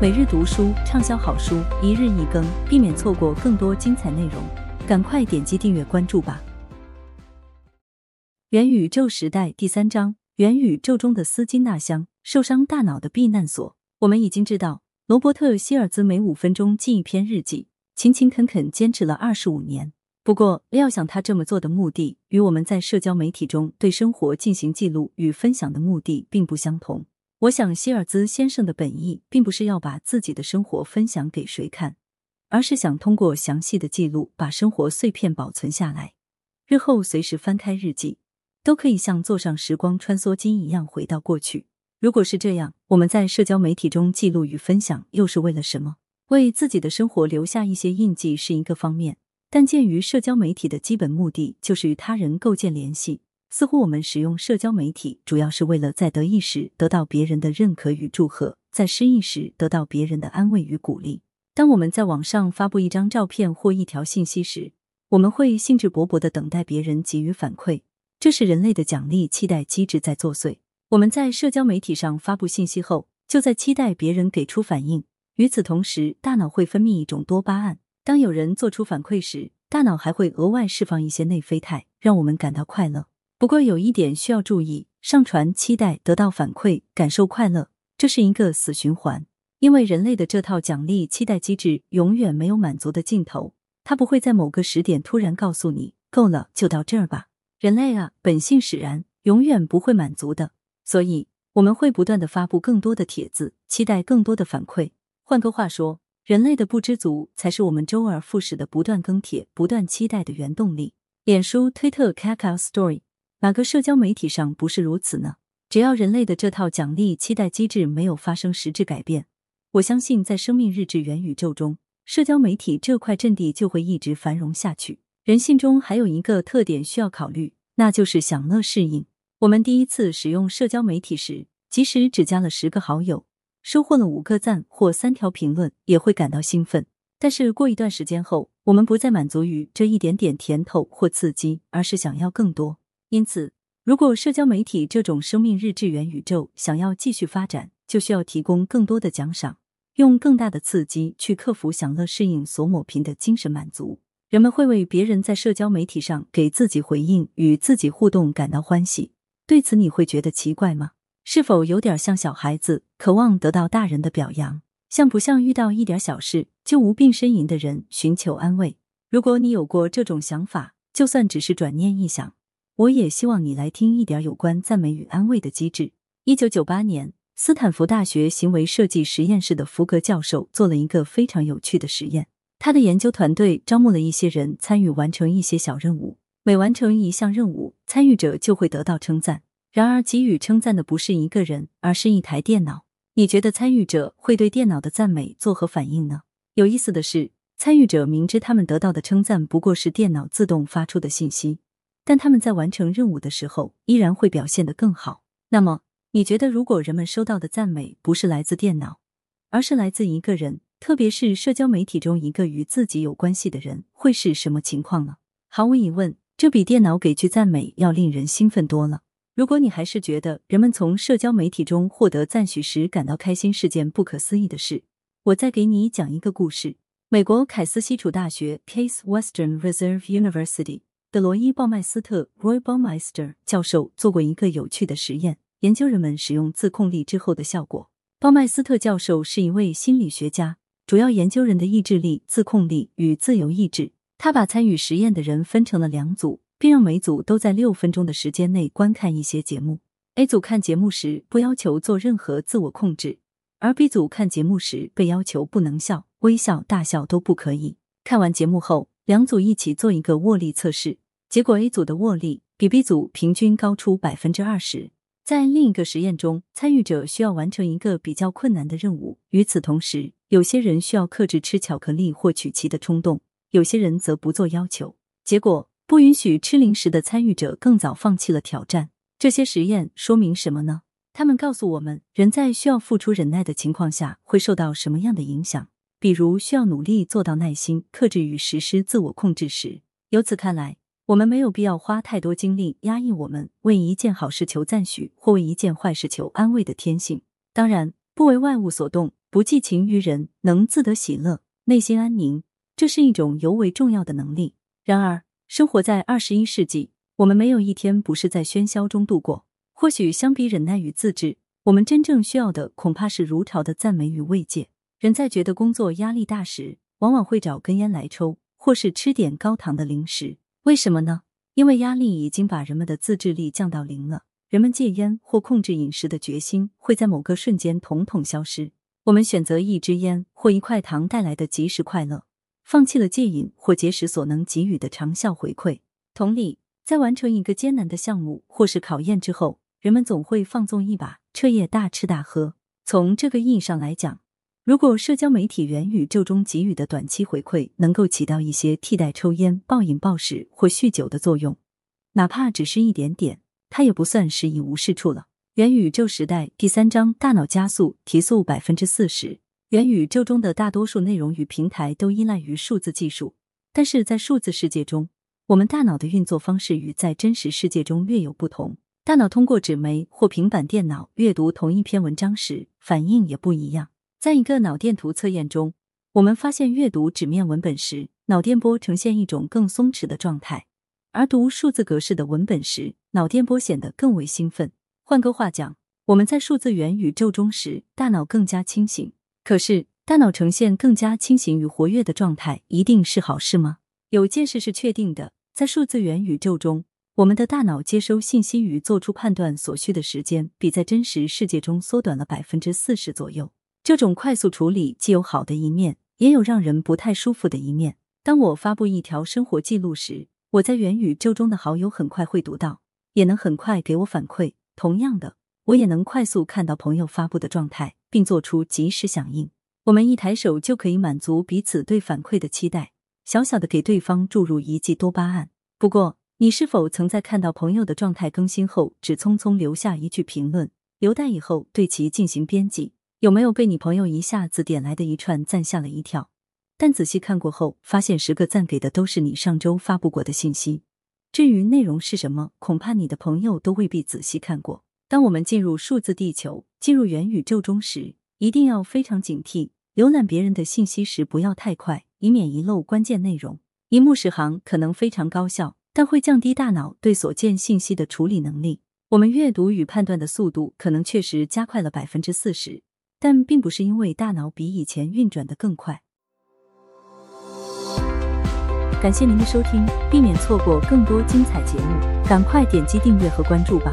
每日读书畅销好书，一日一更，避免错过更多精彩内容。赶快点击订阅关注吧！元宇宙时代第三章：元宇宙中的斯金纳箱，受伤大脑的避难所。我们已经知道，罗伯特·希尔兹每五分钟记一篇日记，勤勤恳恳坚持了二十五年。不过，料想他这么做的目的，与我们在社交媒体中对生活进行记录与分享的目的并不相同。我想，希尔兹先生的本意并不是要把自己的生活分享给谁看，而是想通过详细的记录，把生活碎片保存下来，日后随时翻开日记，都可以像坐上时光穿梭机一样回到过去。如果是这样，我们在社交媒体中记录与分享又是为了什么？为自己的生活留下一些印记是一个方面，但鉴于社交媒体的基本目的就是与他人构建联系。似乎我们使用社交媒体，主要是为了在得意时得到别人的认可与祝贺，在失意时得到别人的安慰与鼓励。当我们在网上发布一张照片或一条信息时，我们会兴致勃勃的等待别人给予反馈，这是人类的奖励期待机制在作祟。我们在社交媒体上发布信息后，就在期待别人给出反应。与此同时，大脑会分泌一种多巴胺，当有人做出反馈时，大脑还会额外释放一些内啡肽，让我们感到快乐。不过有一点需要注意：上传、期待得到反馈、感受快乐，这是一个死循环。因为人类的这套奖励期待机制永远没有满足的尽头，它不会在某个时点突然告诉你“够了，就到这儿吧”。人类啊，本性使然，永远不会满足的。所以我们会不断的发布更多的帖子，期待更多的反馈。换个话说，人类的不知足才是我们周而复始的不断更帖、不断期待的原动力。脸书、推特、Kakao Story。哪个社交媒体上不是如此呢？只要人类的这套奖励期待机制没有发生实质改变，我相信在生命日志元宇宙中，社交媒体这块阵地就会一直繁荣下去。人性中还有一个特点需要考虑，那就是享乐适应。我们第一次使用社交媒体时，即使只加了十个好友，收获了五个赞或三条评论，也会感到兴奋。但是过一段时间后，我们不再满足于这一点点甜头或刺激，而是想要更多。因此，如果社交媒体这种生命日志元宇宙想要继续发展，就需要提供更多的奖赏，用更大的刺激去克服享乐适应所抹平的精神满足。人们会为别人在社交媒体上给自己回应、与自己互动感到欢喜。对此，你会觉得奇怪吗？是否有点像小孩子渴望得到大人的表扬？像不像遇到一点小事就无病呻吟的人寻求安慰？如果你有过这种想法，就算只是转念一想。我也希望你来听一点有关赞美与安慰的机制。一九九八年，斯坦福大学行为设计实验室的福格教授做了一个非常有趣的实验。他的研究团队招募了一些人参与完成一些小任务，每完成一项任务，参与者就会得到称赞。然而，给予称赞的不是一个人，而是一台电脑。你觉得参与者会对电脑的赞美作何反应呢？有意思的是，参与者明知他们得到的称赞不过是电脑自动发出的信息。但他们在完成任务的时候依然会表现得更好。那么，你觉得如果人们收到的赞美不是来自电脑，而是来自一个人，特别是社交媒体中一个与自己有关系的人，会是什么情况呢？毫无疑问，这比电脑给句赞美要令人兴奋多了。如果你还是觉得人们从社交媒体中获得赞许时感到开心是件不可思议的事，我再给你讲一个故事：美国凯斯西楚大学 （Case Western Reserve University）。德罗伊·鲍麦斯特 （Roy Baumeister） 教授做过一个有趣的实验，研究人们使用自控力之后的效果。鲍麦斯特教授是一位心理学家，主要研究人的意志力、自控力与自由意志。他把参与实验的人分成了两组，并让每组都在六分钟的时间内观看一些节目。A 组看节目时不要求做任何自我控制，而 B 组看节目时被要求不能笑、微笑、大笑都不可以。看完节目后。两组一起做一个握力测试，结果 A 组的握力比 B 组平均高出百分之二十。在另一个实验中，参与者需要完成一个比较困难的任务，与此同时，有些人需要克制吃巧克力或曲奇的冲动，有些人则不做要求。结果，不允许吃零食的参与者更早放弃了挑战。这些实验说明什么呢？他们告诉我们，人在需要付出忍耐的情况下会受到什么样的影响。比如需要努力做到耐心、克制与实施自我控制时，由此看来，我们没有必要花太多精力压抑我们为一件好事求赞许或为一件坏事求安慰的天性。当然，不为外物所动，不寄情于人，能自得喜乐，内心安宁，这是一种尤为重要的能力。然而，生活在二十一世纪，我们没有一天不是在喧嚣中度过。或许相比忍耐与自制，我们真正需要的恐怕是如潮的赞美与慰藉。人在觉得工作压力大时，往往会找根烟来抽，或是吃点高糖的零食。为什么呢？因为压力已经把人们的自制力降到零了。人们戒烟或控制饮食的决心会在某个瞬间统统消失。我们选择一支烟或一块糖带来的即时快乐，放弃了戒瘾或节食所能给予的长效回馈。同理，在完成一个艰难的项目或是考验之后，人们总会放纵一把，彻夜大吃大喝。从这个意义上来讲，如果社交媒体元宇宙中给予的短期回馈能够起到一些替代抽烟、暴饮暴食或酗酒的作用，哪怕只是一点点。它也不算是一无是处了。元宇宙时代第三章：大脑加速提速百分之四十。元宇宙中的大多数内容与平台都依赖于数字技术，但是在数字世界中，我们大脑的运作方式与在真实世界中略有不同。大脑通过纸媒或平板电脑阅读同一篇文章时，反应也不一样。在一个脑电图测验中，我们发现阅读纸面文本时，脑电波呈现一种更松弛的状态。而读数字格式的文本时，脑电波显得更为兴奋。换个话讲，我们在数字元宇宙中时，大脑更加清醒。可是，大脑呈现更加清醒与活跃的状态，一定是好事吗？有件事是确定的，在数字元宇宙中，我们的大脑接收信息与做出判断所需的时间，比在真实世界中缩短了百分之四十左右。这种快速处理既有好的一面，也有让人不太舒服的一面。当我发布一条生活记录时，我在元宇宙中的好友很快会读到，也能很快给我反馈。同样的，我也能快速看到朋友发布的状态，并做出及时响应。我们一抬手就可以满足彼此对反馈的期待，小小的给对方注入一剂多巴胺。不过，你是否曾在看到朋友的状态更新后，只匆匆留下一句评论，留待以后对其进行编辑？有没有被你朋友一下子点来的一串赞吓了一跳？但仔细看过后，发现十个赞给的都是你上周发布过的信息。至于内容是什么，恐怕你的朋友都未必仔细看过。当我们进入数字地球、进入元宇宙中时，一定要非常警惕，浏览别人的信息时不要太快，以免遗漏关键内容。一目十行可能非常高效，但会降低大脑对所见信息的处理能力。我们阅读与判断的速度可能确实加快了百分之四十，但并不是因为大脑比以前运转的更快。感谢您的收听，避免错过更多精彩节目，赶快点击订阅和关注吧。